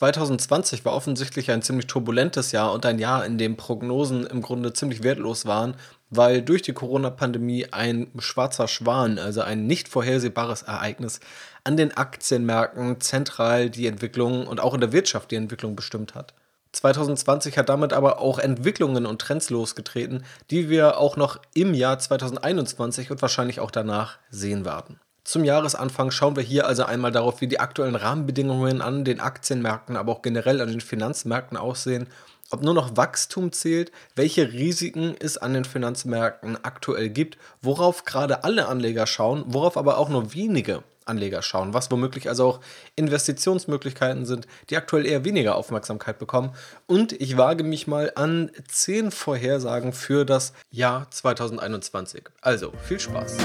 2020 war offensichtlich ein ziemlich turbulentes Jahr und ein Jahr, in dem Prognosen im Grunde ziemlich wertlos waren, weil durch die Corona-Pandemie ein schwarzer Schwan, also ein nicht vorhersehbares Ereignis, an den Aktienmärkten zentral die Entwicklung und auch in der Wirtschaft die Entwicklung bestimmt hat. 2020 hat damit aber auch Entwicklungen und Trends losgetreten, die wir auch noch im Jahr 2021 und wahrscheinlich auch danach sehen werden. Zum Jahresanfang schauen wir hier also einmal darauf, wie die aktuellen Rahmenbedingungen an den Aktienmärkten, aber auch generell an den Finanzmärkten aussehen, ob nur noch Wachstum zählt, welche Risiken es an den Finanzmärkten aktuell gibt, worauf gerade alle Anleger schauen, worauf aber auch nur wenige Anleger schauen, was womöglich also auch Investitionsmöglichkeiten sind, die aktuell eher weniger Aufmerksamkeit bekommen. Und ich wage mich mal an zehn Vorhersagen für das Jahr 2021. Also viel Spaß!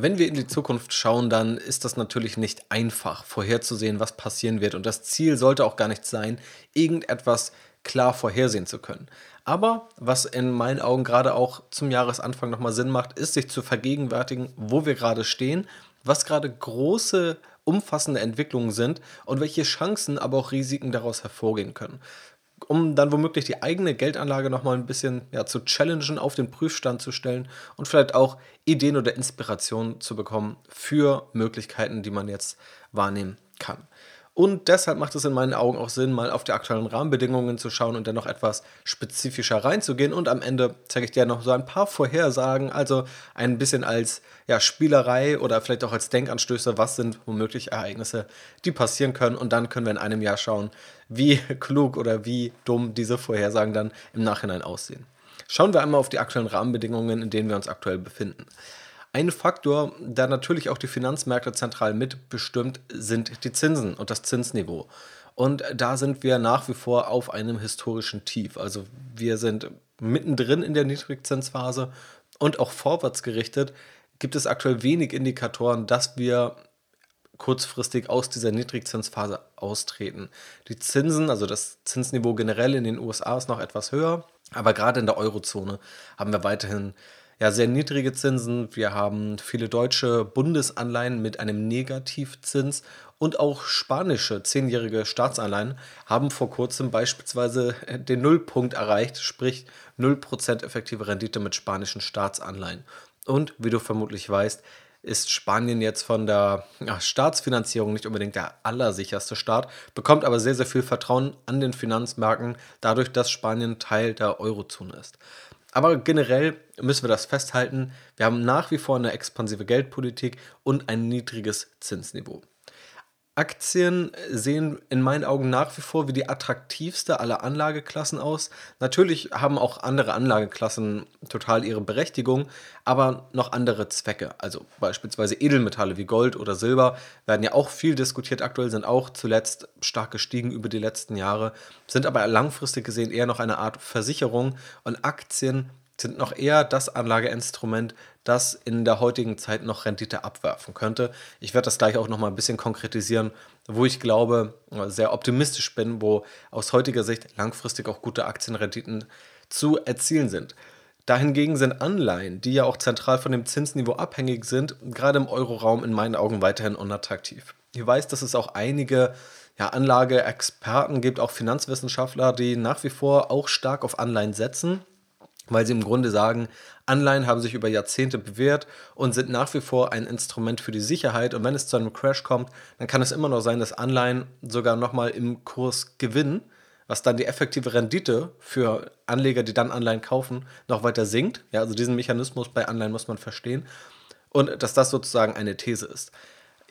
Wenn wir in die Zukunft schauen, dann ist das natürlich nicht einfach vorherzusehen, was passieren wird. Und das Ziel sollte auch gar nicht sein, irgendetwas klar vorhersehen zu können. Aber was in meinen Augen gerade auch zum Jahresanfang nochmal Sinn macht, ist sich zu vergegenwärtigen, wo wir gerade stehen, was gerade große, umfassende Entwicklungen sind und welche Chancen, aber auch Risiken daraus hervorgehen können um dann womöglich die eigene Geldanlage nochmal ein bisschen ja, zu challengen, auf den Prüfstand zu stellen und vielleicht auch Ideen oder Inspirationen zu bekommen für Möglichkeiten, die man jetzt wahrnehmen kann. Und deshalb macht es in meinen Augen auch Sinn, mal auf die aktuellen Rahmenbedingungen zu schauen und dann noch etwas spezifischer reinzugehen. Und am Ende zeige ich dir noch so ein paar Vorhersagen, also ein bisschen als ja, Spielerei oder vielleicht auch als Denkanstöße, was sind womöglich Ereignisse, die passieren können. Und dann können wir in einem Jahr schauen, wie klug oder wie dumm diese Vorhersagen dann im Nachhinein aussehen. Schauen wir einmal auf die aktuellen Rahmenbedingungen, in denen wir uns aktuell befinden. Ein Faktor, der natürlich auch die Finanzmärkte zentral mitbestimmt, sind die Zinsen und das Zinsniveau. Und da sind wir nach wie vor auf einem historischen Tief. Also wir sind mittendrin in der Niedrigzinsphase und auch vorwärts gerichtet gibt es aktuell wenig Indikatoren, dass wir kurzfristig aus dieser Niedrigzinsphase austreten. Die Zinsen, also das Zinsniveau generell in den USA ist noch etwas höher, aber gerade in der Eurozone haben wir weiterhin ja, sehr niedrige Zinsen. Wir haben viele deutsche Bundesanleihen mit einem Negativzins und auch spanische zehnjährige Staatsanleihen haben vor kurzem beispielsweise den Nullpunkt erreicht, sprich 0% effektive Rendite mit spanischen Staatsanleihen. Und wie du vermutlich weißt, ist Spanien jetzt von der ja, Staatsfinanzierung nicht unbedingt der allersicherste Staat, bekommt aber sehr, sehr viel Vertrauen an den Finanzmärkten, dadurch, dass Spanien Teil der Eurozone ist. Aber generell müssen wir das festhalten, wir haben nach wie vor eine expansive Geldpolitik und ein niedriges Zinsniveau. Aktien sehen in meinen Augen nach wie vor wie die attraktivste aller Anlageklassen aus. Natürlich haben auch andere Anlageklassen total ihre Berechtigung, aber noch andere Zwecke. Also beispielsweise Edelmetalle wie Gold oder Silber werden ja auch viel diskutiert aktuell, sind auch zuletzt stark gestiegen über die letzten Jahre, sind aber langfristig gesehen eher noch eine Art Versicherung und Aktien sind noch eher das Anlageinstrument, das in der heutigen Zeit noch Rendite abwerfen könnte. Ich werde das gleich auch noch mal ein bisschen konkretisieren, wo ich glaube, sehr optimistisch bin, wo aus heutiger Sicht langfristig auch gute Aktienrenditen zu erzielen sind. Dahingegen sind Anleihen, die ja auch zentral von dem Zinsniveau abhängig sind, gerade im Euroraum in meinen Augen weiterhin unattraktiv. Ich weiß, dass es auch einige ja, Anlageexperten gibt, auch Finanzwissenschaftler, die nach wie vor auch stark auf Anleihen setzen weil sie im Grunde sagen, Anleihen haben sich über Jahrzehnte bewährt und sind nach wie vor ein Instrument für die Sicherheit. Und wenn es zu einem Crash kommt, dann kann es immer noch sein, dass Anleihen sogar nochmal im Kurs gewinnen, was dann die effektive Rendite für Anleger, die dann Anleihen kaufen, noch weiter sinkt. Ja, also diesen Mechanismus bei Anleihen muss man verstehen. Und dass das sozusagen eine These ist.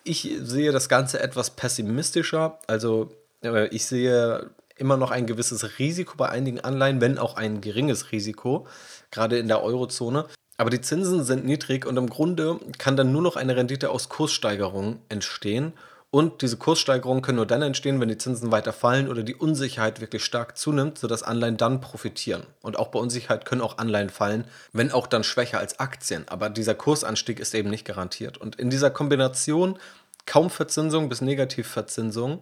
Ich sehe das Ganze etwas pessimistischer. Also äh, ich sehe immer noch ein gewisses Risiko bei einigen Anleihen, wenn auch ein geringes Risiko, gerade in der Eurozone. Aber die Zinsen sind niedrig und im Grunde kann dann nur noch eine Rendite aus Kurssteigerungen entstehen. Und diese Kurssteigerungen können nur dann entstehen, wenn die Zinsen weiter fallen oder die Unsicherheit wirklich stark zunimmt, sodass Anleihen dann profitieren. Und auch bei Unsicherheit können auch Anleihen fallen, wenn auch dann schwächer als Aktien. Aber dieser Kursanstieg ist eben nicht garantiert. Und in dieser Kombination kaum Verzinsung bis Negativverzinsung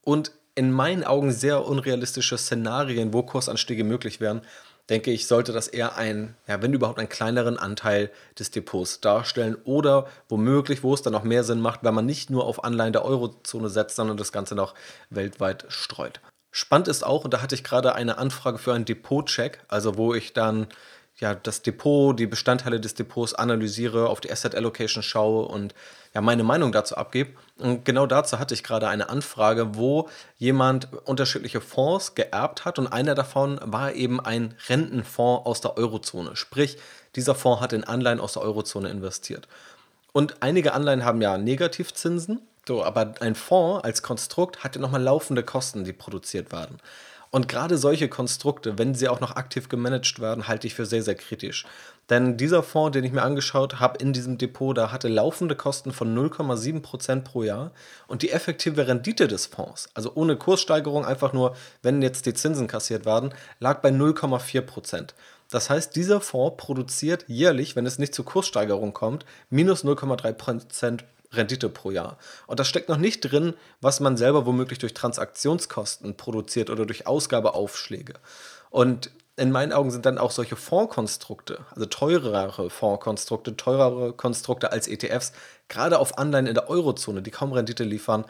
und in meinen Augen sehr unrealistische Szenarien, wo Kursanstiege möglich wären, denke ich, sollte das eher ein, ja, wenn überhaupt einen kleineren Anteil des Depots darstellen oder womöglich, wo es dann auch mehr Sinn macht, wenn man nicht nur auf Anleihen der Eurozone setzt, sondern das Ganze noch weltweit streut. Spannend ist auch, und da hatte ich gerade eine Anfrage für einen Depot-Check, also wo ich dann ja, das Depot, die Bestandteile des Depots analysiere, auf die Asset Allocation schaue und ja, meine Meinung dazu abgebe. Und genau dazu hatte ich gerade eine Anfrage, wo jemand unterschiedliche Fonds geerbt hat und einer davon war eben ein Rentenfonds aus der Eurozone. Sprich, dieser Fonds hat in Anleihen aus der Eurozone investiert. Und einige Anleihen haben ja Negativzinsen, so, aber ein Fonds als Konstrukt hat ja nochmal laufende Kosten, die produziert werden. Und gerade solche Konstrukte, wenn sie auch noch aktiv gemanagt werden, halte ich für sehr, sehr kritisch. Denn dieser Fonds, den ich mir angeschaut habe in diesem Depot, da hatte laufende Kosten von 0,7% pro Jahr und die effektive Rendite des Fonds, also ohne Kurssteigerung, einfach nur, wenn jetzt die Zinsen kassiert werden, lag bei 0,4%. Das heißt, dieser Fonds produziert jährlich, wenn es nicht zur Kurssteigerung kommt, minus 0,3% Rendite pro Jahr. Und da steckt noch nicht drin, was man selber womöglich durch Transaktionskosten produziert oder durch Ausgabeaufschläge. Und in meinen Augen sind dann auch solche Fondskonstrukte, also teurere Fondskonstrukte, teurere Konstrukte als ETFs, gerade auf Anleihen in der Eurozone, die kaum Rendite liefern,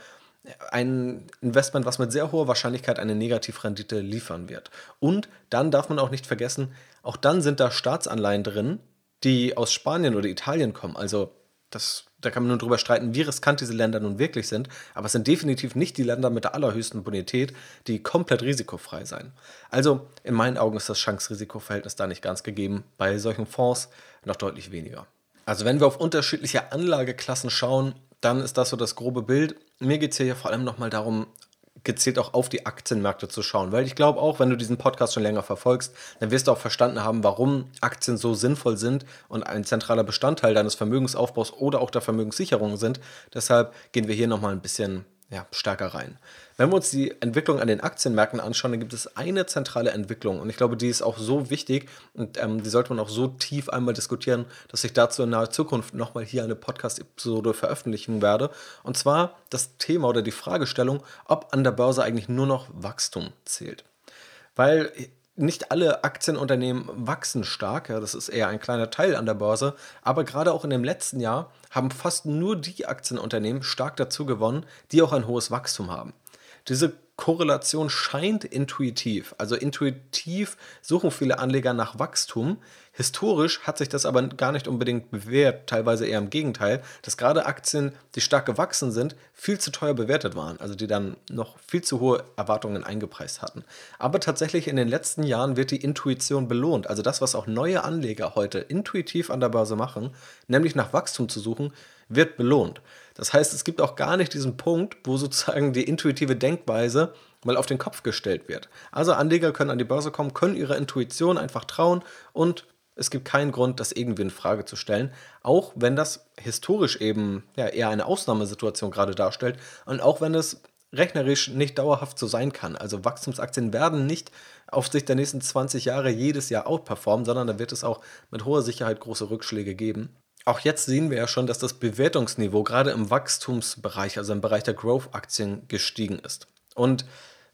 ein Investment, was mit sehr hoher Wahrscheinlichkeit eine Negativrendite liefern wird. Und dann darf man auch nicht vergessen, auch dann sind da Staatsanleihen drin, die aus Spanien oder Italien kommen. Also das, da kann man nur drüber streiten, wie riskant diese Länder nun wirklich sind, aber es sind definitiv nicht die Länder mit der allerhöchsten Bonität, die komplett risikofrei sein. Also in meinen Augen ist das Chance-Risiko-Verhältnis da nicht ganz gegeben, bei solchen Fonds noch deutlich weniger. Also wenn wir auf unterschiedliche Anlageklassen schauen, dann ist das so das grobe Bild. Mir geht es hier ja vor allem nochmal darum, gezielt auch auf die Aktienmärkte zu schauen. Weil ich glaube auch, wenn du diesen Podcast schon länger verfolgst, dann wirst du auch verstanden haben, warum Aktien so sinnvoll sind und ein zentraler Bestandteil deines Vermögensaufbaus oder auch der Vermögenssicherung sind. Deshalb gehen wir hier nochmal ein bisschen ja, stärker rein. Wenn wir uns die Entwicklung an den Aktienmärkten anschauen, dann gibt es eine zentrale Entwicklung und ich glaube, die ist auch so wichtig und ähm, die sollte man auch so tief einmal diskutieren, dass ich dazu in naher Zukunft nochmal hier eine Podcast-Episode veröffentlichen werde. Und zwar das Thema oder die Fragestellung, ob an der Börse eigentlich nur noch Wachstum zählt. Weil nicht alle Aktienunternehmen wachsen stark, ja, das ist eher ein kleiner Teil an der Börse, aber gerade auch in dem letzten Jahr haben fast nur die Aktienunternehmen stark dazu gewonnen, die auch ein hohes Wachstum haben. Diese Korrelation scheint intuitiv. Also intuitiv suchen viele Anleger nach Wachstum. Historisch hat sich das aber gar nicht unbedingt bewährt, teilweise eher im Gegenteil, dass gerade Aktien, die stark gewachsen sind, viel zu teuer bewertet waren, also die dann noch viel zu hohe Erwartungen eingepreist hatten. Aber tatsächlich in den letzten Jahren wird die Intuition belohnt, also das, was auch neue Anleger heute intuitiv an der Börse machen, nämlich nach Wachstum zu suchen, wird belohnt. Das heißt, es gibt auch gar nicht diesen Punkt, wo sozusagen die intuitive Denkweise mal auf den Kopf gestellt wird. Also Anleger können an die Börse kommen, können ihrer Intuition einfach trauen und es gibt keinen Grund, das irgendwie in Frage zu stellen, auch wenn das historisch eben ja, eher eine Ausnahmesituation gerade darstellt und auch wenn es rechnerisch nicht dauerhaft so sein kann. Also Wachstumsaktien werden nicht auf Sicht der nächsten 20 Jahre jedes Jahr outperformen, sondern da wird es auch mit hoher Sicherheit große Rückschläge geben. Auch jetzt sehen wir ja schon, dass das Bewertungsniveau gerade im Wachstumsbereich, also im Bereich der Growth-Aktien gestiegen ist. Und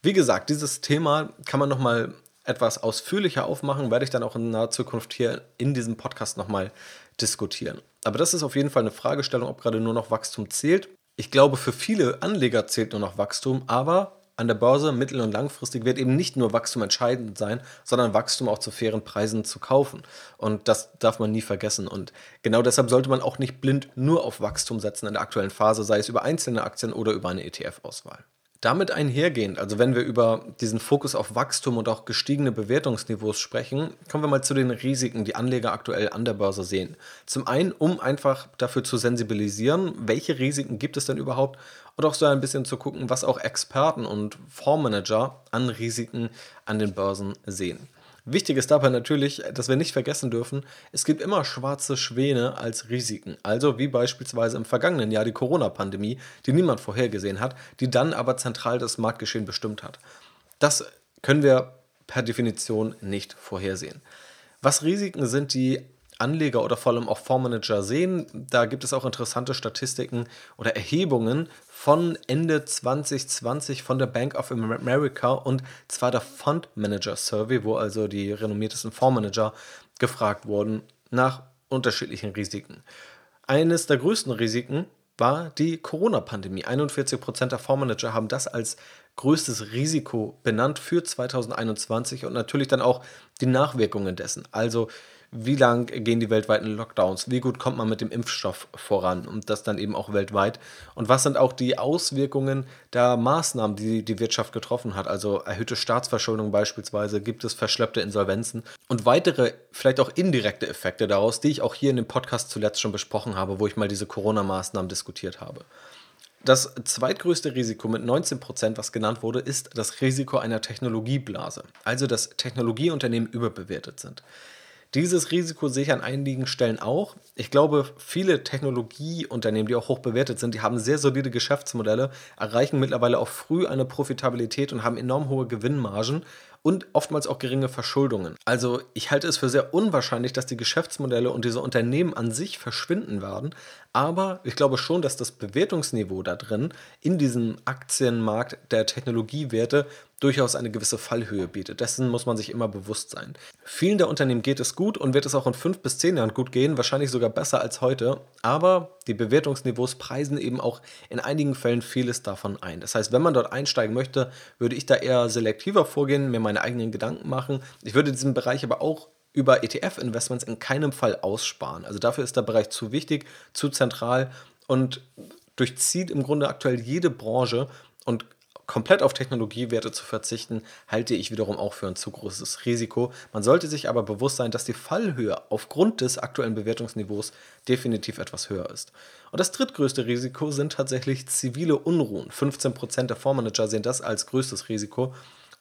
wie gesagt, dieses Thema kann man nochmal etwas ausführlicher aufmachen, werde ich dann auch in naher Zukunft hier in diesem Podcast nochmal diskutieren. Aber das ist auf jeden Fall eine Fragestellung, ob gerade nur noch Wachstum zählt. Ich glaube, für viele Anleger zählt nur noch Wachstum, aber an der Börse mittel- und langfristig wird eben nicht nur Wachstum entscheidend sein, sondern Wachstum auch zu fairen Preisen zu kaufen. Und das darf man nie vergessen. Und genau deshalb sollte man auch nicht blind nur auf Wachstum setzen in der aktuellen Phase, sei es über einzelne Aktien oder über eine ETF-Auswahl. Damit einhergehend, also wenn wir über diesen Fokus auf Wachstum und auch gestiegene Bewertungsniveaus sprechen, kommen wir mal zu den Risiken, die Anleger aktuell an der Börse sehen. Zum einen, um einfach dafür zu sensibilisieren, welche Risiken gibt es denn überhaupt und auch so ein bisschen zu gucken, was auch Experten und Fondsmanager an Risiken an den Börsen sehen. Wichtig ist dabei natürlich, dass wir nicht vergessen dürfen, es gibt immer schwarze Schwäne als Risiken. Also wie beispielsweise im vergangenen Jahr die Corona-Pandemie, die niemand vorhergesehen hat, die dann aber zentral das Marktgeschehen bestimmt hat. Das können wir per Definition nicht vorhersehen. Was Risiken sind, die Anleger oder vor allem auch Fondsmanager sehen. Da gibt es auch interessante Statistiken oder Erhebungen von Ende 2020 von der Bank of America und zwar der Fund Manager Survey, wo also die renommiertesten Fondsmanager gefragt wurden nach unterschiedlichen Risiken. Eines der größten Risiken war die Corona-Pandemie. 41% der Fondsmanager haben das als größtes Risiko benannt für 2021 und natürlich dann auch die Nachwirkungen dessen. Also wie lang gehen die weltweiten Lockdowns, wie gut kommt man mit dem Impfstoff voran und das dann eben auch weltweit und was sind auch die Auswirkungen der Maßnahmen, die die Wirtschaft getroffen hat, also erhöhte Staatsverschuldung beispielsweise, gibt es verschleppte Insolvenzen und weitere, vielleicht auch indirekte Effekte daraus, die ich auch hier in dem Podcast zuletzt schon besprochen habe, wo ich mal diese Corona-Maßnahmen diskutiert habe. Das zweitgrößte Risiko mit 19 Prozent, was genannt wurde, ist das Risiko einer Technologieblase, also dass Technologieunternehmen überbewertet sind. Dieses Risiko sehe ich an einigen Stellen auch. Ich glaube, viele Technologieunternehmen, die auch hoch bewertet sind, die haben sehr solide Geschäftsmodelle, erreichen mittlerweile auch früh eine Profitabilität und haben enorm hohe Gewinnmargen und oftmals auch geringe Verschuldungen. Also ich halte es für sehr unwahrscheinlich, dass die Geschäftsmodelle und diese Unternehmen an sich verschwinden werden. Aber ich glaube schon, dass das Bewertungsniveau da drin in diesem Aktienmarkt der Technologiewerte durchaus eine gewisse Fallhöhe bietet. Dessen muss man sich immer bewusst sein. Vielen der Unternehmen geht es gut und wird es auch in fünf bis zehn Jahren gut gehen, wahrscheinlich sogar besser als heute. Aber die Bewertungsniveaus preisen eben auch in einigen Fällen vieles davon ein. Das heißt, wenn man dort einsteigen möchte, würde ich da eher selektiver vorgehen, mir meine eigenen Gedanken machen. Ich würde diesen Bereich aber auch über ETF-Investments in keinem Fall aussparen. Also dafür ist der Bereich zu wichtig, zu zentral und durchzieht im Grunde aktuell jede Branche und komplett auf Technologiewerte zu verzichten, halte ich wiederum auch für ein zu großes Risiko. Man sollte sich aber bewusst sein, dass die Fallhöhe aufgrund des aktuellen Bewertungsniveaus definitiv etwas höher ist. Und das drittgrößte Risiko sind tatsächlich zivile Unruhen. 15% der Fondsmanager sehen das als größtes Risiko.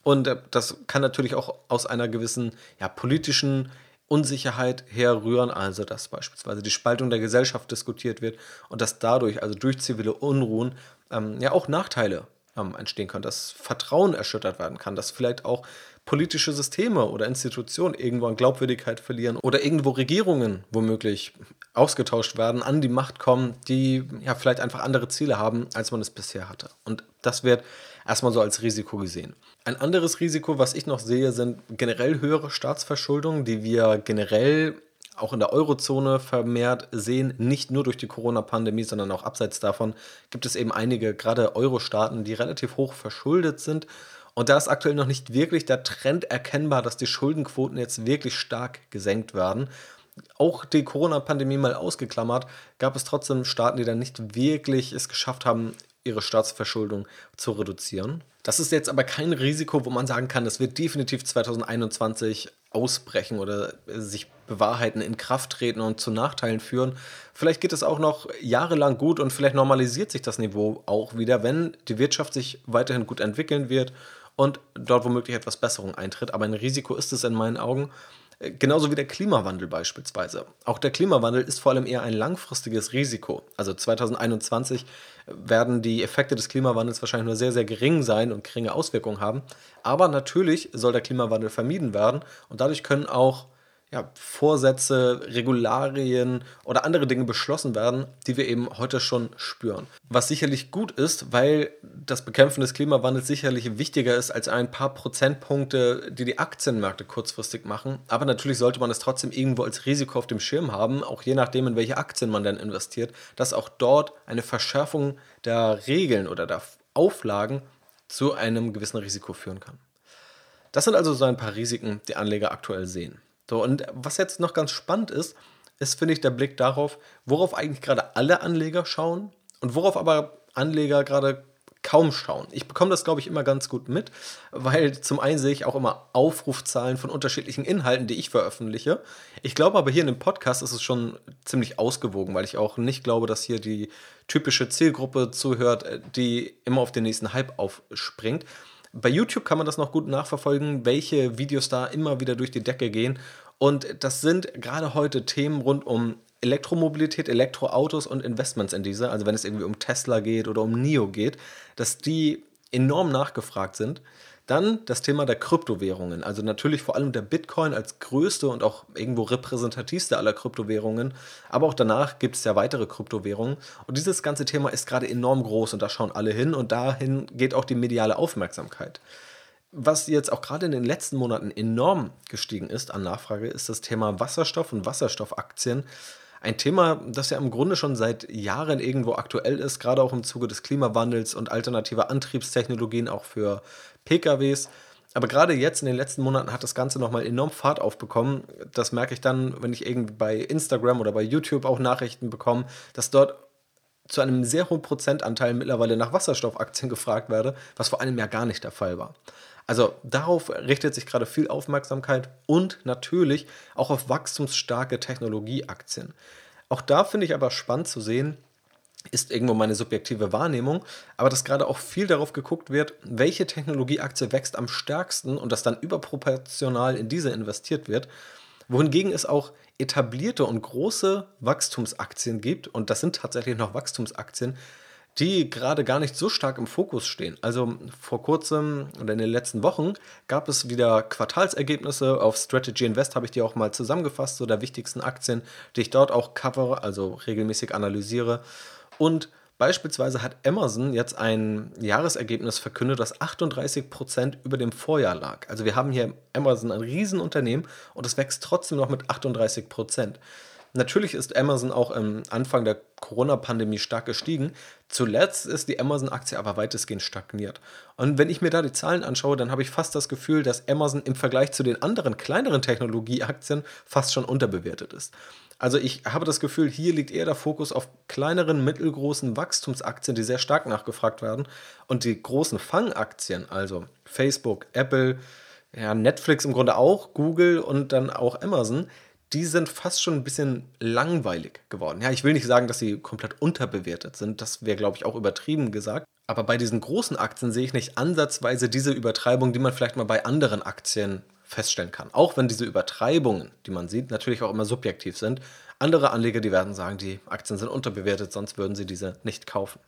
Und äh, das kann natürlich auch aus einer gewissen ja, politischen Unsicherheit herrühren, also dass beispielsweise die Spaltung der Gesellschaft diskutiert wird und dass dadurch, also durch zivile Unruhen, ähm, ja auch Nachteile ähm, entstehen können, dass Vertrauen erschüttert werden kann, dass vielleicht auch politische Systeme oder Institutionen irgendwo an Glaubwürdigkeit verlieren oder irgendwo Regierungen womöglich ausgetauscht werden, an die Macht kommen, die ja vielleicht einfach andere Ziele haben, als man es bisher hatte. Und das wird erstmal so als Risiko gesehen. Ein anderes Risiko, was ich noch sehe, sind generell höhere Staatsverschuldungen, die wir generell auch in der Eurozone vermehrt sehen, nicht nur durch die Corona-Pandemie, sondern auch abseits davon gibt es eben einige, gerade Euro-Staaten, die relativ hoch verschuldet sind. Und da ist aktuell noch nicht wirklich der Trend erkennbar, dass die Schuldenquoten jetzt wirklich stark gesenkt werden. Auch die Corona-Pandemie mal ausgeklammert, gab es trotzdem Staaten, die dann nicht wirklich es geschafft haben, ihre Staatsverschuldung zu reduzieren. Das ist jetzt aber kein Risiko, wo man sagen kann, das wird definitiv 2021 ausbrechen oder sich bewahrheiten, in Kraft treten und zu Nachteilen führen. Vielleicht geht es auch noch jahrelang gut und vielleicht normalisiert sich das Niveau auch wieder, wenn die Wirtschaft sich weiterhin gut entwickeln wird und dort womöglich etwas Besserung eintritt. Aber ein Risiko ist es in meinen Augen. Genauso wie der Klimawandel beispielsweise. Auch der Klimawandel ist vor allem eher ein langfristiges Risiko. Also 2021 werden die Effekte des Klimawandels wahrscheinlich nur sehr, sehr gering sein und geringe Auswirkungen haben. Aber natürlich soll der Klimawandel vermieden werden und dadurch können auch ja, Vorsätze, Regularien oder andere Dinge beschlossen werden, die wir eben heute schon spüren. Was sicherlich gut ist, weil das Bekämpfen des Klimawandels sicherlich wichtiger ist als ein paar Prozentpunkte, die die Aktienmärkte kurzfristig machen. Aber natürlich sollte man es trotzdem irgendwo als Risiko auf dem Schirm haben, auch je nachdem, in welche Aktien man dann investiert, dass auch dort eine Verschärfung der Regeln oder der Auflagen zu einem gewissen Risiko führen kann. Das sind also so ein paar Risiken, die Anleger aktuell sehen. So, und was jetzt noch ganz spannend ist, ist, finde ich, der Blick darauf, worauf eigentlich gerade alle Anleger schauen und worauf aber Anleger gerade kaum schauen. Ich bekomme das, glaube ich, immer ganz gut mit, weil zum einen sehe ich auch immer Aufrufzahlen von unterschiedlichen Inhalten, die ich veröffentliche. Ich glaube aber hier in dem Podcast ist es schon ziemlich ausgewogen, weil ich auch nicht glaube, dass hier die typische Zielgruppe zuhört, die immer auf den nächsten Hype aufspringt. Bei YouTube kann man das noch gut nachverfolgen, welche Videos da immer wieder durch die Decke gehen. Und das sind gerade heute Themen rund um Elektromobilität, Elektroautos und Investments in diese. Also wenn es irgendwie um Tesla geht oder um NIO geht, dass die enorm nachgefragt sind. Dann das Thema der Kryptowährungen. Also natürlich vor allem der Bitcoin als größte und auch irgendwo repräsentativste aller Kryptowährungen. Aber auch danach gibt es ja weitere Kryptowährungen. Und dieses ganze Thema ist gerade enorm groß und da schauen alle hin und dahin geht auch die mediale Aufmerksamkeit. Was jetzt auch gerade in den letzten Monaten enorm gestiegen ist an Nachfrage, ist das Thema Wasserstoff und Wasserstoffaktien. Ein Thema, das ja im Grunde schon seit Jahren irgendwo aktuell ist, gerade auch im Zuge des Klimawandels und alternativer Antriebstechnologien auch für PKWs. Aber gerade jetzt in den letzten Monaten hat das Ganze nochmal enorm Fahrt aufbekommen. Das merke ich dann, wenn ich irgendwie bei Instagram oder bei YouTube auch Nachrichten bekomme, dass dort zu einem sehr hohen Prozentanteil mittlerweile nach Wasserstoffaktien gefragt werde, was vor einem Jahr gar nicht der Fall war. Also darauf richtet sich gerade viel Aufmerksamkeit und natürlich auch auf wachstumsstarke Technologieaktien. Auch da finde ich aber spannend zu sehen, ist irgendwo meine subjektive Wahrnehmung, aber dass gerade auch viel darauf geguckt wird, welche Technologieaktie wächst am stärksten und dass dann überproportional in diese investiert wird, wohingegen es auch etablierte und große Wachstumsaktien gibt, und das sind tatsächlich noch Wachstumsaktien, die gerade gar nicht so stark im Fokus stehen. Also vor kurzem oder in den letzten Wochen gab es wieder Quartalsergebnisse. Auf Strategy Invest habe ich die auch mal zusammengefasst, so der wichtigsten Aktien, die ich dort auch cover, also regelmäßig analysiere. Und beispielsweise hat Amazon jetzt ein Jahresergebnis verkündet, das 38% über dem Vorjahr lag. Also wir haben hier Amazon ein Riesenunternehmen und es wächst trotzdem noch mit 38%. Natürlich ist Amazon auch am Anfang der Corona-Pandemie stark gestiegen. Zuletzt ist die Amazon-Aktie aber weitestgehend stagniert. Und wenn ich mir da die Zahlen anschaue, dann habe ich fast das Gefühl, dass Amazon im Vergleich zu den anderen kleineren Technologieaktien fast schon unterbewertet ist. Also ich habe das Gefühl, hier liegt eher der Fokus auf kleineren, mittelgroßen Wachstumsaktien, die sehr stark nachgefragt werden. Und die großen Fangaktien, also Facebook, Apple, ja, Netflix im Grunde auch, Google und dann auch Amazon, die sind fast schon ein bisschen langweilig geworden. Ja, ich will nicht sagen, dass sie komplett unterbewertet sind. Das wäre, glaube ich, auch übertrieben gesagt. Aber bei diesen großen Aktien sehe ich nicht ansatzweise diese Übertreibung, die man vielleicht mal bei anderen Aktien feststellen kann. Auch wenn diese Übertreibungen, die man sieht, natürlich auch immer subjektiv sind. Andere Anleger, die werden sagen, die Aktien sind unterbewertet, sonst würden sie diese nicht kaufen.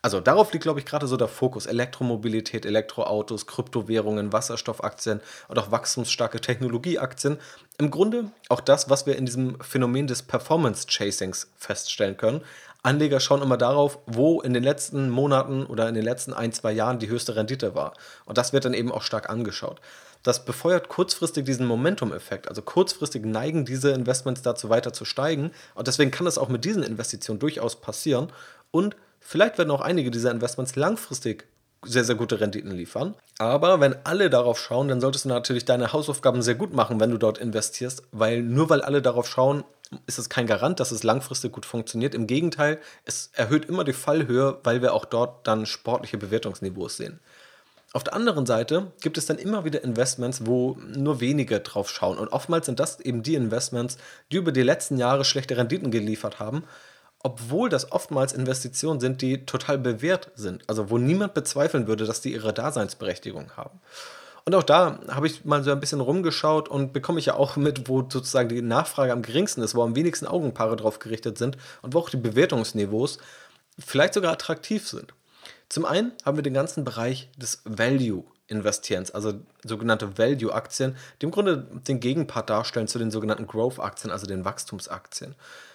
Also darauf liegt, glaube ich, gerade so der Fokus. Elektromobilität, Elektroautos, Kryptowährungen, Wasserstoffaktien und auch wachstumsstarke Technologieaktien. Im Grunde auch das, was wir in diesem Phänomen des Performance Chasings feststellen können. Anleger schauen immer darauf, wo in den letzten Monaten oder in den letzten ein, zwei Jahren die höchste Rendite war. Und das wird dann eben auch stark angeschaut. Das befeuert kurzfristig diesen Momentum-Effekt. Also kurzfristig neigen diese Investments dazu weiter zu steigen. Und deswegen kann das auch mit diesen Investitionen durchaus passieren. Und Vielleicht werden auch einige dieser Investments langfristig sehr, sehr gute Renditen liefern. Aber wenn alle darauf schauen, dann solltest du natürlich deine Hausaufgaben sehr gut machen, wenn du dort investierst, weil nur weil alle darauf schauen, ist es kein Garant, dass es langfristig gut funktioniert. Im Gegenteil, es erhöht immer die Fallhöhe, weil wir auch dort dann sportliche Bewertungsniveaus sehen. Auf der anderen Seite gibt es dann immer wieder Investments, wo nur wenige drauf schauen. Und oftmals sind das eben die Investments, die über die letzten Jahre schlechte Renditen geliefert haben obwohl das oftmals Investitionen sind, die total bewährt sind. Also wo niemand bezweifeln würde, dass die ihre Daseinsberechtigung haben. Und auch da habe ich mal so ein bisschen rumgeschaut und bekomme ich ja auch mit, wo sozusagen die Nachfrage am geringsten ist, wo am wenigsten Augenpaare drauf gerichtet sind und wo auch die Bewertungsniveaus vielleicht sogar attraktiv sind. Zum einen haben wir den ganzen Bereich des Value Investierens, also sogenannte Value-Aktien, die im Grunde den Gegenpart darstellen zu den sogenannten Growth-Aktien, also den Wachstumsaktien.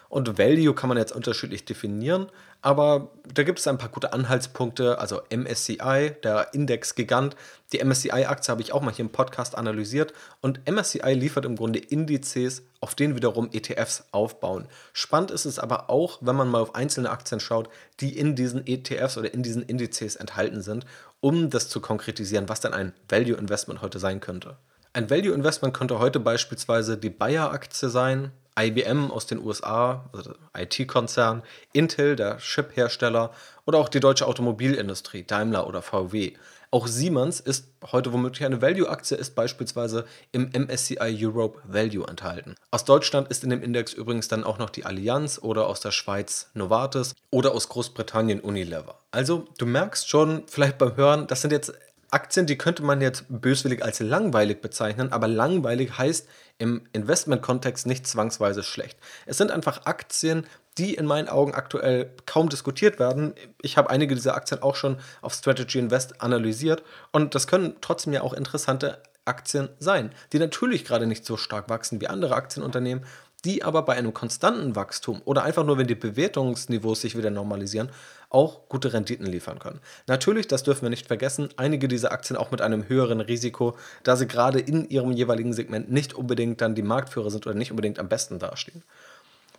Und Value kann man jetzt unterschiedlich definieren, aber da gibt es ein paar gute Anhaltspunkte. Also MSCI, der Indexgigant. Die MSCI-Aktie habe ich auch mal hier im Podcast analysiert. Und MSCI liefert im Grunde Indizes, auf denen wiederum ETFs aufbauen. Spannend ist es aber auch, wenn man mal auf einzelne Aktien schaut, die in diesen ETFs oder in diesen Indizes enthalten sind, um das zu konkretisieren, was dann ein Value Investment heute sein könnte. Ein Value Investment könnte heute beispielsweise die Bayer-Aktie sein, IBM aus den USA, also IT-Konzern, Intel, der Chip-Hersteller oder auch die deutsche Automobilindustrie, Daimler oder VW. Auch Siemens ist heute womöglich eine Value-Aktie, ist beispielsweise im MSCI Europe Value enthalten. Aus Deutschland ist in dem Index übrigens dann auch noch die Allianz oder aus der Schweiz Novartis oder aus Großbritannien Unilever. Also du merkst schon vielleicht beim Hören, das sind jetzt Aktien, die könnte man jetzt böswillig als langweilig bezeichnen, aber langweilig heißt im Investment-Kontext nicht zwangsweise schlecht. Es sind einfach Aktien, die in meinen Augen aktuell kaum diskutiert werden. Ich habe einige dieser Aktien auch schon auf Strategy Invest analysiert und das können trotzdem ja auch interessante Aktien sein, die natürlich gerade nicht so stark wachsen wie andere Aktienunternehmen, die aber bei einem konstanten Wachstum oder einfach nur, wenn die Bewertungsniveaus sich wieder normalisieren, auch gute Renditen liefern können. Natürlich, das dürfen wir nicht vergessen, einige dieser Aktien auch mit einem höheren Risiko, da sie gerade in ihrem jeweiligen Segment nicht unbedingt dann die Marktführer sind oder nicht unbedingt am besten dastehen.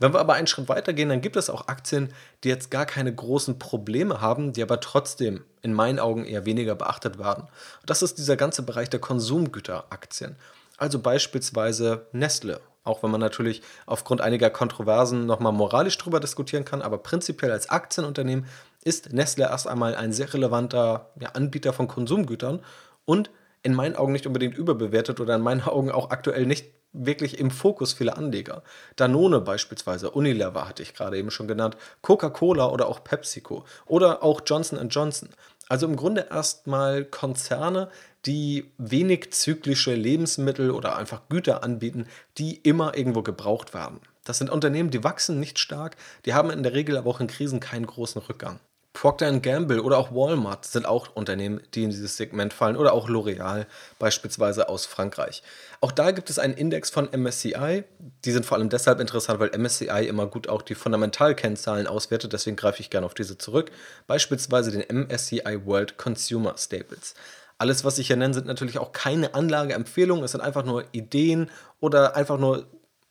Wenn wir aber einen Schritt weiter gehen, dann gibt es auch Aktien, die jetzt gar keine großen Probleme haben, die aber trotzdem in meinen Augen eher weniger beachtet werden. Das ist dieser ganze Bereich der Konsumgüteraktien. Also beispielsweise Nestle. Auch wenn man natürlich aufgrund einiger Kontroversen nochmal moralisch drüber diskutieren kann, aber prinzipiell als Aktienunternehmen ist Nestle erst einmal ein sehr relevanter ja, Anbieter von Konsumgütern und in meinen Augen nicht unbedingt überbewertet oder in meinen Augen auch aktuell nicht wirklich im Fokus vieler Anleger. Danone beispielsweise, Unilever hatte ich gerade eben schon genannt, Coca-Cola oder auch PepsiCo oder auch Johnson Johnson. Also im Grunde erstmal Konzerne, die wenig zyklische Lebensmittel oder einfach Güter anbieten, die immer irgendwo gebraucht werden. Das sind Unternehmen, die wachsen nicht stark, die haben in der Regel aber auch in Krisen keinen großen Rückgang. Procter Gamble oder auch Walmart sind auch Unternehmen, die in dieses Segment fallen oder auch L'Oreal beispielsweise aus Frankreich. Auch da gibt es einen Index von MSCI. Die sind vor allem deshalb interessant, weil MSCI immer gut auch die Fundamentalkennzahlen auswertet. Deswegen greife ich gerne auf diese zurück. Beispielsweise den MSCI World Consumer Staples. Alles, was ich hier nenne, sind natürlich auch keine Anlageempfehlungen. Es sind einfach nur Ideen oder einfach nur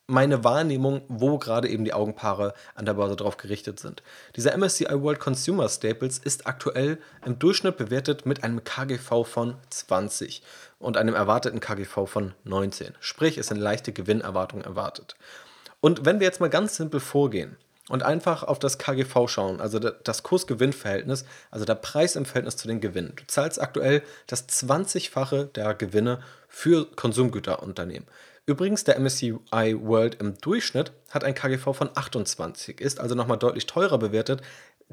meine Wahrnehmung, wo gerade eben die Augenpaare an der Börse drauf gerichtet sind. Dieser MSCI World Consumer Staples ist aktuell im Durchschnitt bewertet mit einem KGV von 20 und einem erwarteten KGV von 19. Sprich, es sind leichte Gewinnerwartungen erwartet. Und wenn wir jetzt mal ganz simpel vorgehen und einfach auf das KGV schauen, also das Kurs-Gewinn-Verhältnis, also der Preis im Verhältnis zu den Gewinnen. Du zahlst aktuell das 20-fache der Gewinne für Konsumgüterunternehmen. Übrigens, der MSCI World im Durchschnitt hat ein KGV von 28, ist also nochmal deutlich teurer bewertet,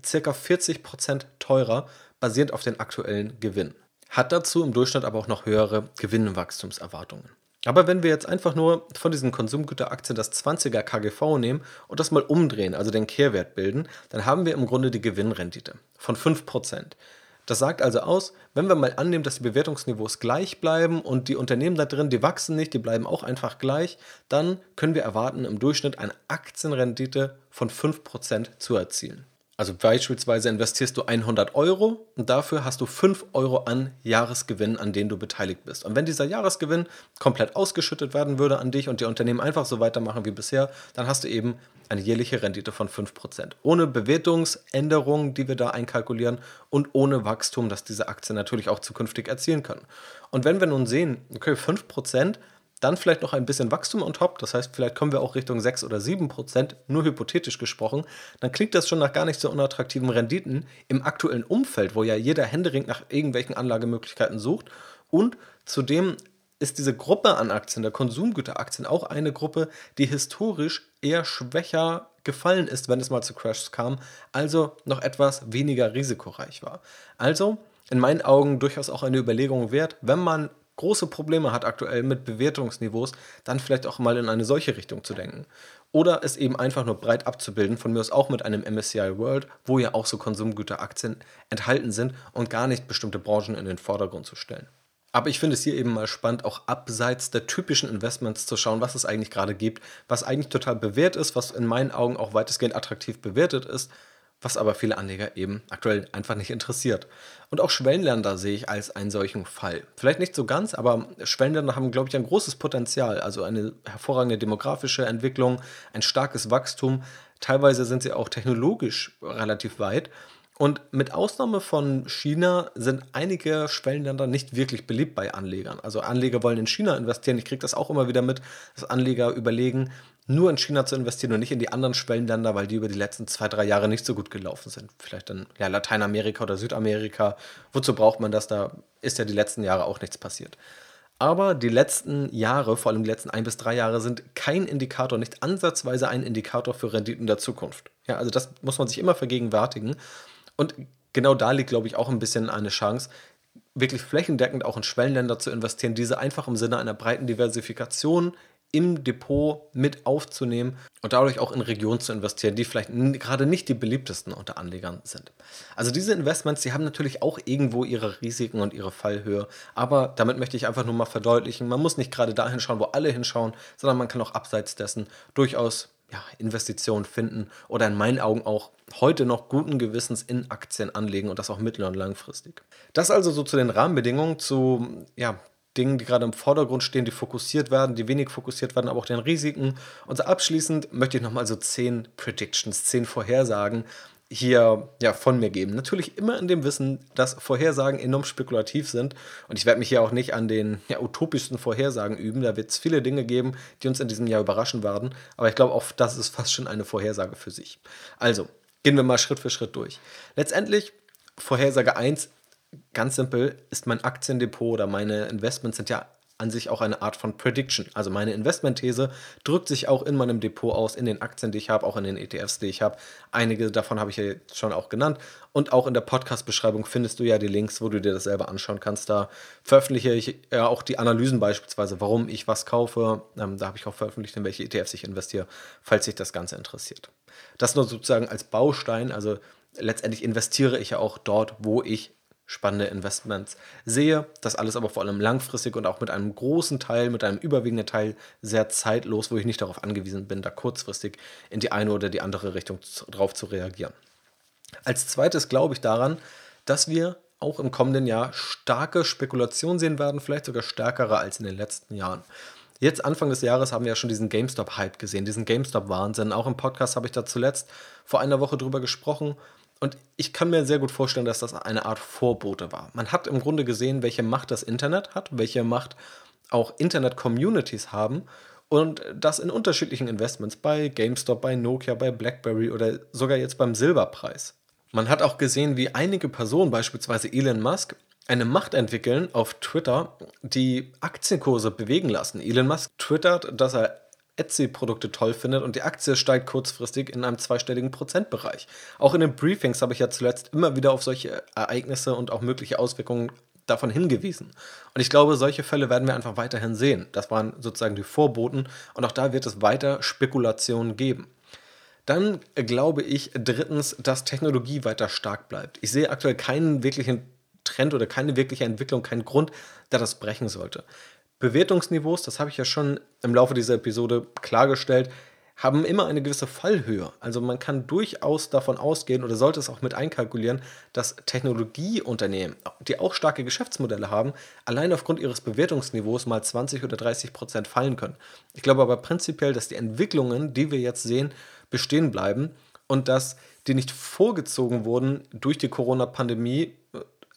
circa 40% teurer, basierend auf den aktuellen Gewinn. Hat dazu im Durchschnitt aber auch noch höhere Gewinnwachstumserwartungen. Aber wenn wir jetzt einfach nur von diesen Konsumgüteraktien das 20er KGV nehmen und das mal umdrehen, also den Kehrwert bilden, dann haben wir im Grunde die Gewinnrendite von 5%. Das sagt also aus, wenn wir mal annehmen, dass die Bewertungsniveaus gleich bleiben und die Unternehmen da drin, die wachsen nicht, die bleiben auch einfach gleich, dann können wir erwarten, im Durchschnitt eine Aktienrendite von 5% zu erzielen. Also beispielsweise investierst du 100 Euro und dafür hast du 5 Euro an Jahresgewinn, an denen du beteiligt bist. Und wenn dieser Jahresgewinn komplett ausgeschüttet werden würde an dich und die Unternehmen einfach so weitermachen wie bisher, dann hast du eben eine jährliche Rendite von 5%. Ohne Bewertungsänderungen, die wir da einkalkulieren und ohne Wachstum, das diese Aktien natürlich auch zukünftig erzielen können. Und wenn wir nun sehen, okay, 5%, dann vielleicht noch ein bisschen Wachstum on top, das heißt, vielleicht kommen wir auch Richtung 6 oder 7 Prozent, nur hypothetisch gesprochen, dann klingt das schon nach gar nicht so unattraktiven Renditen im aktuellen Umfeld, wo ja jeder Händering nach irgendwelchen Anlagemöglichkeiten sucht. Und zudem ist diese Gruppe an Aktien, der Konsumgüteraktien, auch eine Gruppe, die historisch eher schwächer gefallen ist, wenn es mal zu Crashs kam, also noch etwas weniger risikoreich war. Also in meinen Augen durchaus auch eine Überlegung wert, wenn man große Probleme hat aktuell mit Bewertungsniveaus, dann vielleicht auch mal in eine solche Richtung zu denken. Oder es eben einfach nur breit abzubilden, von mir aus auch mit einem MSCI World, wo ja auch so Konsumgüteraktien enthalten sind und gar nicht bestimmte Branchen in den Vordergrund zu stellen. Aber ich finde es hier eben mal spannend, auch abseits der typischen Investments zu schauen, was es eigentlich gerade gibt, was eigentlich total bewährt ist, was in meinen Augen auch weitestgehend attraktiv bewertet ist was aber viele Anleger eben aktuell einfach nicht interessiert. Und auch Schwellenländer sehe ich als einen solchen Fall. Vielleicht nicht so ganz, aber Schwellenländer haben, glaube ich, ein großes Potenzial, also eine hervorragende demografische Entwicklung, ein starkes Wachstum. Teilweise sind sie auch technologisch relativ weit. Und mit Ausnahme von China sind einige Schwellenländer nicht wirklich beliebt bei Anlegern. Also Anleger wollen in China investieren. Ich kriege das auch immer wieder mit, dass Anleger überlegen, nur in China zu investieren und nicht in die anderen Schwellenländer, weil die über die letzten zwei, drei Jahre nicht so gut gelaufen sind. Vielleicht dann ja, Lateinamerika oder Südamerika. Wozu braucht man das? Da ist ja die letzten Jahre auch nichts passiert. Aber die letzten Jahre, vor allem die letzten ein bis drei Jahre, sind kein Indikator, nicht ansatzweise ein Indikator für Renditen der Zukunft. Ja, also das muss man sich immer vergegenwärtigen. Und genau da liegt, glaube ich, auch ein bisschen eine Chance, wirklich flächendeckend auch in Schwellenländer zu investieren, diese einfach im Sinne einer breiten Diversifikation im Depot mit aufzunehmen und dadurch auch in Regionen zu investieren, die vielleicht gerade nicht die beliebtesten unter Anlegern sind. Also diese Investments, die haben natürlich auch irgendwo ihre Risiken und ihre Fallhöhe, aber damit möchte ich einfach nur mal verdeutlichen, man muss nicht gerade dahin schauen, wo alle hinschauen, sondern man kann auch abseits dessen durchaus ja, Investitionen finden oder in meinen Augen auch heute noch guten Gewissens in Aktien anlegen und das auch mittel- und langfristig. Das also so zu den Rahmenbedingungen, zu ja, Dingen, die gerade im Vordergrund stehen, die fokussiert werden, die wenig fokussiert werden, aber auch den Risiken. Und so abschließend möchte ich nochmal so zehn Predictions, zehn Vorhersagen hier ja, von mir geben. Natürlich immer in dem Wissen, dass Vorhersagen enorm spekulativ sind. Und ich werde mich hier auch nicht an den ja, utopischsten Vorhersagen üben. Da wird es viele Dinge geben, die uns in diesem Jahr überraschen werden. Aber ich glaube, auch das ist fast schon eine Vorhersage für sich. Also, gehen wir mal Schritt für Schritt durch. Letztendlich, Vorhersage 1, ganz simpel, ist mein Aktiendepot oder meine Investments sind ja an sich auch eine Art von Prediction. Also meine Investmentthese drückt sich auch in meinem Depot aus, in den Aktien, die ich habe, auch in den ETFs, die ich habe. Einige davon habe ich ja schon auch genannt. Und auch in der Podcast-Beschreibung findest du ja die Links, wo du dir das selber anschauen kannst. Da veröffentliche ich ja auch die Analysen beispielsweise, warum ich was kaufe. Ähm, da habe ich auch veröffentlicht, in welche ETFs ich investiere, falls sich das Ganze interessiert. Das nur sozusagen als Baustein. Also letztendlich investiere ich ja auch dort, wo ich spannende Investments sehe. Das alles aber vor allem langfristig und auch mit einem großen Teil, mit einem überwiegenden Teil sehr zeitlos, wo ich nicht darauf angewiesen bin, da kurzfristig in die eine oder die andere Richtung drauf zu reagieren. Als zweites glaube ich daran, dass wir auch im kommenden Jahr starke Spekulationen sehen werden, vielleicht sogar stärkere als in den letzten Jahren. Jetzt Anfang des Jahres haben wir ja schon diesen GameStop-Hype gesehen, diesen GameStop-Wahnsinn. Auch im Podcast habe ich da zuletzt vor einer Woche drüber gesprochen. Und ich kann mir sehr gut vorstellen, dass das eine Art Vorbote war. Man hat im Grunde gesehen, welche Macht das Internet hat, welche Macht auch Internet-Communities haben und das in unterschiedlichen Investments bei GameStop, bei Nokia, bei BlackBerry oder sogar jetzt beim Silberpreis. Man hat auch gesehen, wie einige Personen, beispielsweise Elon Musk, eine Macht entwickeln auf Twitter, die Aktienkurse bewegen lassen. Elon Musk twittert, dass er Etsy-Produkte toll findet und die Aktie steigt kurzfristig in einem zweistelligen Prozentbereich. Auch in den Briefings habe ich ja zuletzt immer wieder auf solche Ereignisse und auch mögliche Auswirkungen davon hingewiesen. Und ich glaube, solche Fälle werden wir einfach weiterhin sehen. Das waren sozusagen die Vorboten und auch da wird es weiter Spekulationen geben. Dann glaube ich drittens, dass Technologie weiter stark bleibt. Ich sehe aktuell keinen wirklichen Trend oder keine wirkliche Entwicklung, keinen Grund, der das brechen sollte. Bewertungsniveaus, das habe ich ja schon im Laufe dieser Episode klargestellt, haben immer eine gewisse Fallhöhe. Also man kann durchaus davon ausgehen oder sollte es auch mit einkalkulieren, dass Technologieunternehmen, die auch starke Geschäftsmodelle haben, allein aufgrund ihres Bewertungsniveaus mal 20 oder 30 Prozent fallen können. Ich glaube aber prinzipiell, dass die Entwicklungen, die wir jetzt sehen, bestehen bleiben und dass die nicht vorgezogen wurden durch die Corona-Pandemie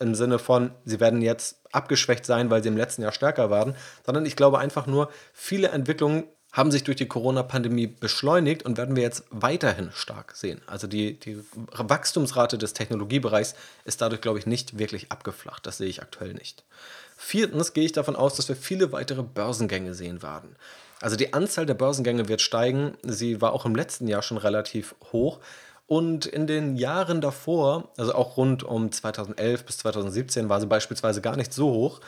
im Sinne von, sie werden jetzt abgeschwächt sein, weil sie im letzten Jahr stärker waren, sondern ich glaube einfach nur, viele Entwicklungen haben sich durch die Corona-Pandemie beschleunigt und werden wir jetzt weiterhin stark sehen. Also die, die Wachstumsrate des Technologiebereichs ist dadurch, glaube ich, nicht wirklich abgeflacht. Das sehe ich aktuell nicht. Viertens gehe ich davon aus, dass wir viele weitere Börsengänge sehen werden. Also die Anzahl der Börsengänge wird steigen. Sie war auch im letzten Jahr schon relativ hoch. Und in den Jahren davor, also auch rund um 2011 bis 2017, war sie beispielsweise gar nicht so hoch.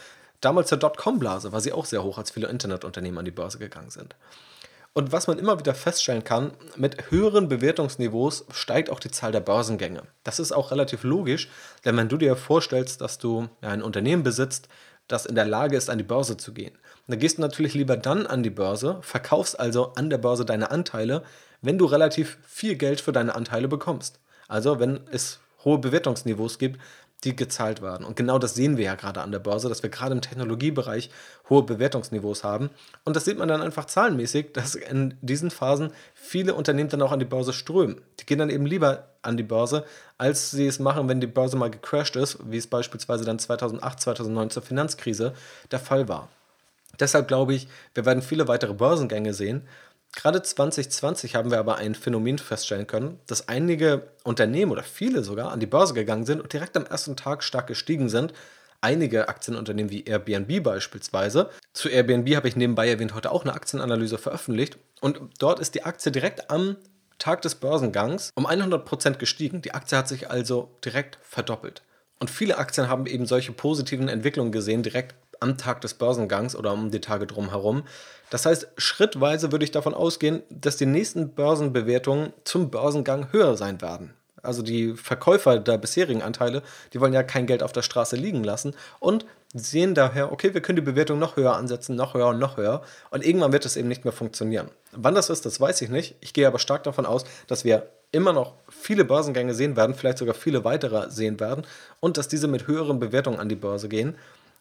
Damals zur Dotcom-Blase war sie auch sehr hoch, als viele Internetunternehmen an die Börse gegangen sind. Und was man immer wieder feststellen kann, mit höheren Bewertungsniveaus steigt auch die Zahl der Börsengänge. Das ist auch relativ logisch, denn wenn du dir vorstellst, dass du ein Unternehmen besitzt, das in der Lage ist, an die Börse zu gehen, dann gehst du natürlich lieber dann an die Börse, verkaufst also an der Börse deine Anteile, wenn du relativ viel Geld für deine Anteile bekommst. Also wenn es hohe Bewertungsniveaus gibt, die gezahlt werden. Und genau das sehen wir ja gerade an der Börse, dass wir gerade im Technologiebereich hohe Bewertungsniveaus haben. Und das sieht man dann einfach zahlenmäßig, dass in diesen Phasen viele Unternehmen dann auch an die Börse strömen. Die gehen dann eben lieber an die Börse, als sie es machen, wenn die Börse mal gecrashed ist, wie es beispielsweise dann 2008, 2009 zur Finanzkrise der Fall war. Deshalb glaube ich, wir werden viele weitere Börsengänge sehen Gerade 2020 haben wir aber ein Phänomen feststellen können, dass einige Unternehmen oder viele sogar an die Börse gegangen sind und direkt am ersten Tag stark gestiegen sind. Einige Aktienunternehmen wie Airbnb beispielsweise. Zu Airbnb habe ich nebenbei erwähnt heute auch eine Aktienanalyse veröffentlicht und dort ist die Aktie direkt am Tag des Börsengangs um 100% gestiegen. Die Aktie hat sich also direkt verdoppelt. Und viele Aktien haben eben solche positiven Entwicklungen gesehen, direkt am Tag des Börsengangs oder um die Tage drumherum. Das heißt, schrittweise würde ich davon ausgehen, dass die nächsten Börsenbewertungen zum Börsengang höher sein werden. Also die Verkäufer der bisherigen Anteile, die wollen ja kein Geld auf der Straße liegen lassen und sehen daher, okay, wir können die Bewertung noch höher ansetzen, noch höher und noch höher. Und irgendwann wird es eben nicht mehr funktionieren. Wann das ist, das weiß ich nicht. Ich gehe aber stark davon aus, dass wir immer noch viele Börsengänge sehen werden, vielleicht sogar viele weitere sehen werden und dass diese mit höheren Bewertungen an die Börse gehen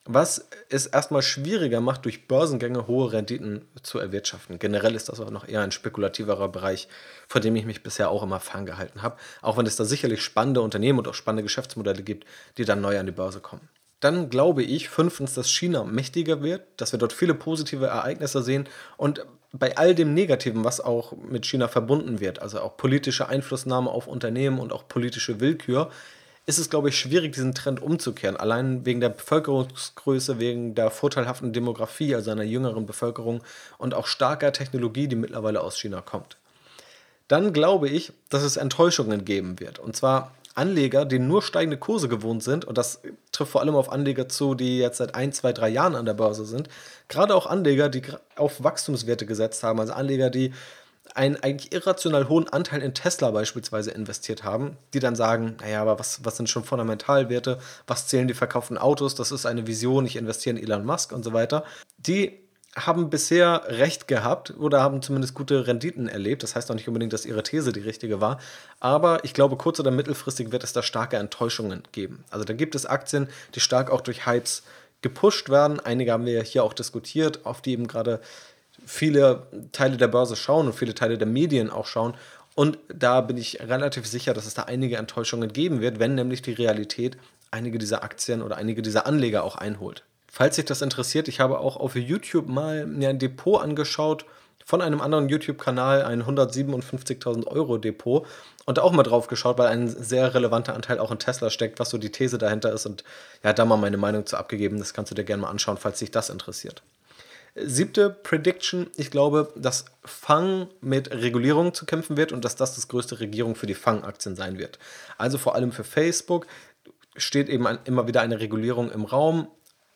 was es erstmal schwieriger macht, durch Börsengänge hohe Renditen zu erwirtschaften. Generell ist das auch noch eher ein spekulativerer Bereich, vor dem ich mich bisher auch immer ferngehalten habe, auch wenn es da sicherlich spannende Unternehmen und auch spannende Geschäftsmodelle gibt, die dann neu an die Börse kommen. Dann glaube ich fünftens, dass China mächtiger wird, dass wir dort viele positive Ereignisse sehen und bei all dem Negativen, was auch mit China verbunden wird, also auch politische Einflussnahme auf Unternehmen und auch politische Willkür, ist es, glaube ich, schwierig, diesen Trend umzukehren. Allein wegen der Bevölkerungsgröße, wegen der vorteilhaften Demografie, also einer jüngeren Bevölkerung und auch starker Technologie, die mittlerweile aus China kommt. Dann glaube ich, dass es Enttäuschungen geben wird. Und zwar Anleger, die nur steigende Kurse gewohnt sind, und das trifft vor allem auf Anleger zu, die jetzt seit ein, zwei, drei Jahren an der Börse sind, gerade auch Anleger, die auf Wachstumswerte gesetzt haben, also Anleger, die einen eigentlich irrational hohen Anteil in Tesla beispielsweise investiert haben, die dann sagen, naja, aber was, was sind schon Fundamentalwerte, was zählen die verkauften Autos, das ist eine Vision, ich investiere in Elon Musk und so weiter, die haben bisher recht gehabt oder haben zumindest gute Renditen erlebt. Das heißt auch nicht unbedingt, dass ihre These die richtige war. Aber ich glaube, kurz- oder mittelfristig wird es da starke Enttäuschungen geben. Also da gibt es Aktien, die stark auch durch Hypes gepusht werden. Einige haben wir hier auch diskutiert, auf die eben gerade viele Teile der Börse schauen und viele Teile der Medien auch schauen. Und da bin ich relativ sicher, dass es da einige Enttäuschungen geben wird, wenn nämlich die Realität einige dieser Aktien oder einige dieser Anleger auch einholt. Falls sich das interessiert, ich habe auch auf YouTube mal mir ein Depot angeschaut von einem anderen YouTube-Kanal, ein 157.000 Euro Depot und da auch mal drauf geschaut, weil ein sehr relevanter Anteil auch in Tesla steckt, was so die These dahinter ist und ja, da mal meine Meinung zu abgegeben. Das kannst du dir gerne mal anschauen, falls dich das interessiert. Siebte Prediction, ich glaube, dass Fang mit Regulierung zu kämpfen wird und dass das das größte Regierung für die Fang-Aktien sein wird. Also vor allem für Facebook steht eben ein, immer wieder eine Regulierung im Raum.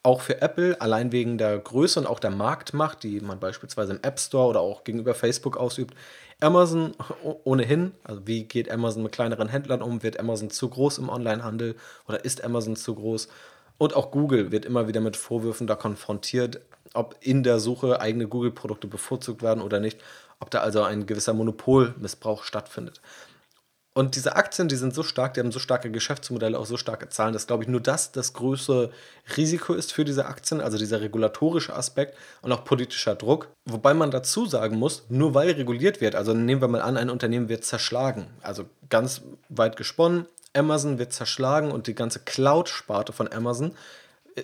Auch für Apple, allein wegen der Größe und auch der Marktmacht, die man beispielsweise im App Store oder auch gegenüber Facebook ausübt. Amazon ohnehin, also wie geht Amazon mit kleineren Händlern um? Wird Amazon zu groß im Onlinehandel oder ist Amazon zu groß? Und auch Google wird immer wieder mit Vorwürfen da konfrontiert, ob in der Suche eigene Google-Produkte bevorzugt werden oder nicht, ob da also ein gewisser Monopolmissbrauch stattfindet. Und diese Aktien, die sind so stark, die haben so starke Geschäftsmodelle, auch so starke Zahlen, dass, glaube ich, nur das das größte Risiko ist für diese Aktien, also dieser regulatorische Aspekt und auch politischer Druck. Wobei man dazu sagen muss, nur weil reguliert wird, also nehmen wir mal an, ein Unternehmen wird zerschlagen, also ganz weit gesponnen, Amazon wird zerschlagen und die ganze Cloud-Sparte von Amazon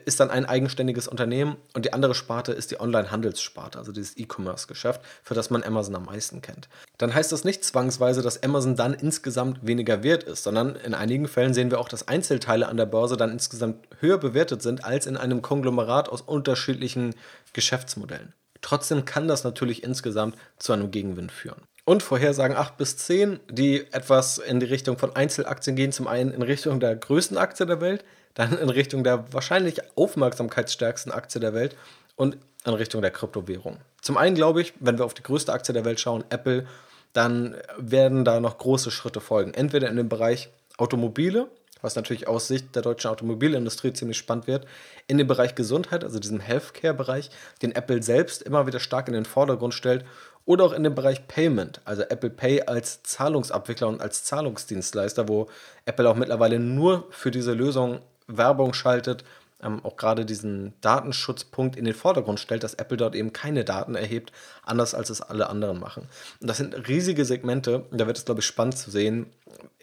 ist dann ein eigenständiges Unternehmen und die andere Sparte ist die Online-Handelssparte, also dieses E-Commerce-Geschäft, für das man Amazon am meisten kennt. Dann heißt das nicht zwangsweise, dass Amazon dann insgesamt weniger wert ist, sondern in einigen Fällen sehen wir auch, dass Einzelteile an der Börse dann insgesamt höher bewertet sind als in einem Konglomerat aus unterschiedlichen Geschäftsmodellen. Trotzdem kann das natürlich insgesamt zu einem Gegenwind führen. Und Vorhersagen 8 bis 10, die etwas in die Richtung von Einzelaktien gehen. Zum einen in Richtung der größten Aktie der Welt, dann in Richtung der wahrscheinlich aufmerksamkeitsstärksten Aktie der Welt und in Richtung der Kryptowährung. Zum einen glaube ich, wenn wir auf die größte Aktie der Welt schauen, Apple, dann werden da noch große Schritte folgen. Entweder in dem Bereich Automobile, was natürlich aus Sicht der deutschen Automobilindustrie ziemlich spannend wird, in dem Bereich Gesundheit, also diesem Healthcare-Bereich, den Apple selbst immer wieder stark in den Vordergrund stellt, oder auch in dem Bereich Payment, also Apple Pay als Zahlungsabwickler und als Zahlungsdienstleister, wo Apple auch mittlerweile nur für diese Lösung Werbung schaltet, ähm, auch gerade diesen Datenschutzpunkt in den Vordergrund stellt, dass Apple dort eben keine Daten erhebt, anders als es alle anderen machen. Und das sind riesige Segmente, da wird es, glaube ich, spannend zu sehen,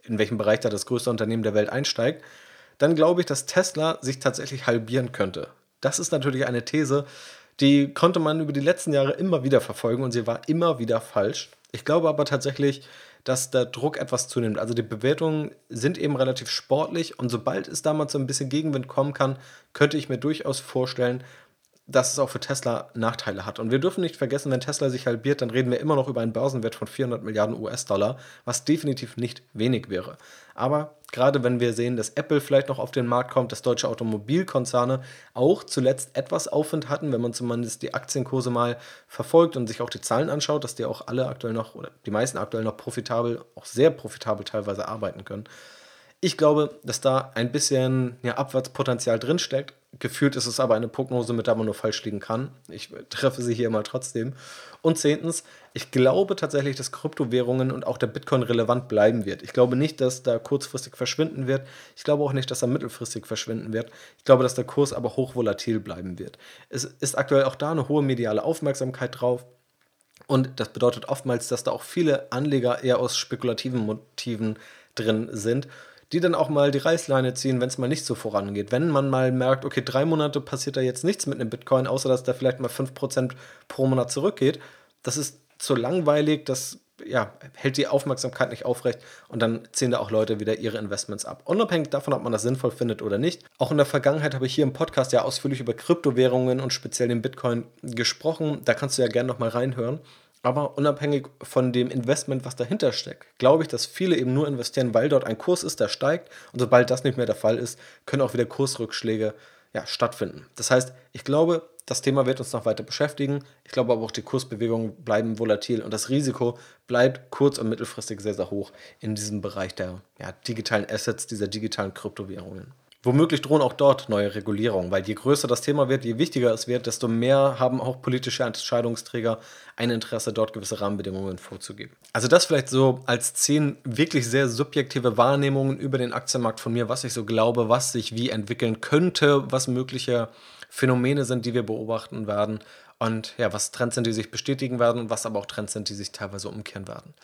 in welchem Bereich da das größte Unternehmen der Welt einsteigt. Dann glaube ich, dass Tesla sich tatsächlich halbieren könnte. Das ist natürlich eine These, die konnte man über die letzten Jahre immer wieder verfolgen und sie war immer wieder falsch. Ich glaube aber tatsächlich, dass der Druck etwas zunimmt. Also die Bewertungen sind eben relativ sportlich und sobald es da mal so ein bisschen Gegenwind kommen kann, könnte ich mir durchaus vorstellen, dass es auch für Tesla Nachteile hat. Und wir dürfen nicht vergessen, wenn Tesla sich halbiert, dann reden wir immer noch über einen Börsenwert von 400 Milliarden US-Dollar, was definitiv nicht wenig wäre. Aber gerade wenn wir sehen, dass Apple vielleicht noch auf den Markt kommt, dass deutsche Automobilkonzerne auch zuletzt etwas Aufwind hatten, wenn man zumindest die Aktienkurse mal verfolgt und sich auch die Zahlen anschaut, dass die auch alle aktuell noch oder die meisten aktuell noch profitabel, auch sehr profitabel teilweise arbeiten können. Ich glaube, dass da ein bisschen ja, Abwärtspotenzial drinsteckt. Gefühlt ist es aber eine Prognose, mit der man nur falsch liegen kann. Ich treffe sie hier mal trotzdem. Und zehntens, ich glaube tatsächlich, dass Kryptowährungen und auch der Bitcoin relevant bleiben wird. Ich glaube nicht, dass da kurzfristig verschwinden wird. Ich glaube auch nicht, dass er mittelfristig verschwinden wird. Ich glaube, dass der Kurs aber hochvolatil bleiben wird. Es ist aktuell auch da eine hohe mediale Aufmerksamkeit drauf. Und das bedeutet oftmals, dass da auch viele Anleger eher aus spekulativen Motiven drin sind die dann auch mal die Reißleine ziehen, wenn es mal nicht so vorangeht. Wenn man mal merkt, okay, drei Monate passiert da jetzt nichts mit einem Bitcoin, außer dass der vielleicht mal 5% pro Monat zurückgeht, das ist zu langweilig, das ja, hält die Aufmerksamkeit nicht aufrecht und dann ziehen da auch Leute wieder ihre Investments ab. Unabhängig davon, ob man das sinnvoll findet oder nicht. Auch in der Vergangenheit habe ich hier im Podcast ja ausführlich über Kryptowährungen und speziell den Bitcoin gesprochen. Da kannst du ja gerne nochmal reinhören. Aber unabhängig von dem Investment, was dahinter steckt, glaube ich, dass viele eben nur investieren, weil dort ein Kurs ist, der steigt. Und sobald das nicht mehr der Fall ist, können auch wieder Kursrückschläge ja, stattfinden. Das heißt, ich glaube, das Thema wird uns noch weiter beschäftigen. Ich glaube aber auch, die Kursbewegungen bleiben volatil und das Risiko bleibt kurz- und mittelfristig sehr, sehr hoch in diesem Bereich der ja, digitalen Assets, dieser digitalen Kryptowährungen. Womöglich drohen auch dort neue Regulierungen, weil je größer das Thema wird, je wichtiger es wird, desto mehr haben auch politische Entscheidungsträger ein Interesse, dort gewisse Rahmenbedingungen vorzugeben. Also das vielleicht so als zehn wirklich sehr subjektive Wahrnehmungen über den Aktienmarkt von mir, was ich so glaube, was sich wie entwickeln könnte, was mögliche Phänomene sind, die wir beobachten werden und ja, was Trends sind, die sich bestätigen werden, was aber auch Trends sind, die sich teilweise umkehren werden.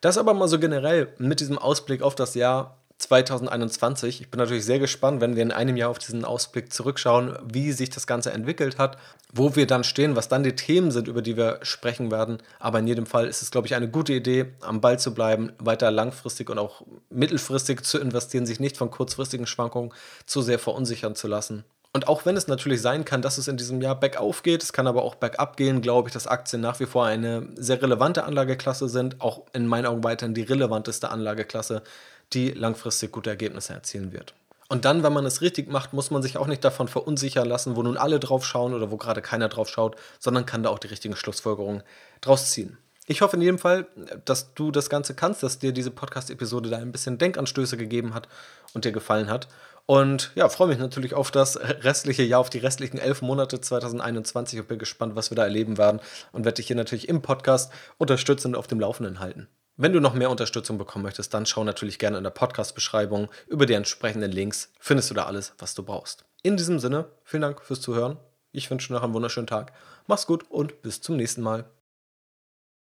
Das aber mal so generell mit diesem Ausblick auf das Jahr 2021. Ich bin natürlich sehr gespannt, wenn wir in einem Jahr auf diesen Ausblick zurückschauen, wie sich das Ganze entwickelt hat, wo wir dann stehen, was dann die Themen sind, über die wir sprechen werden. Aber in jedem Fall ist es, glaube ich, eine gute Idee, am Ball zu bleiben, weiter langfristig und auch mittelfristig zu investieren, sich nicht von kurzfristigen Schwankungen zu sehr verunsichern zu lassen. Und auch wenn es natürlich sein kann, dass es in diesem Jahr bergauf geht, es kann aber auch bergab gehen, glaube ich, dass Aktien nach wie vor eine sehr relevante Anlageklasse sind, auch in meinen Augen weiterhin die relevanteste Anlageklasse die langfristig gute Ergebnisse erzielen wird. Und dann, wenn man es richtig macht, muss man sich auch nicht davon verunsichern lassen, wo nun alle drauf schauen oder wo gerade keiner drauf schaut, sondern kann da auch die richtigen Schlussfolgerungen draus ziehen. Ich hoffe in jedem Fall, dass du das Ganze kannst, dass dir diese Podcast-Episode da ein bisschen Denkanstöße gegeben hat und dir gefallen hat. Und ja, freue mich natürlich auf das restliche Jahr, auf die restlichen elf Monate 2021 und bin gespannt, was wir da erleben werden und werde dich hier natürlich im Podcast unterstützen und auf dem Laufenden halten. Wenn du noch mehr Unterstützung bekommen möchtest, dann schau natürlich gerne in der Podcast-Beschreibung. Über die entsprechenden Links findest du da alles, was du brauchst. In diesem Sinne, vielen Dank fürs Zuhören. Ich wünsche dir noch einen wunderschönen Tag. Mach's gut und bis zum nächsten Mal.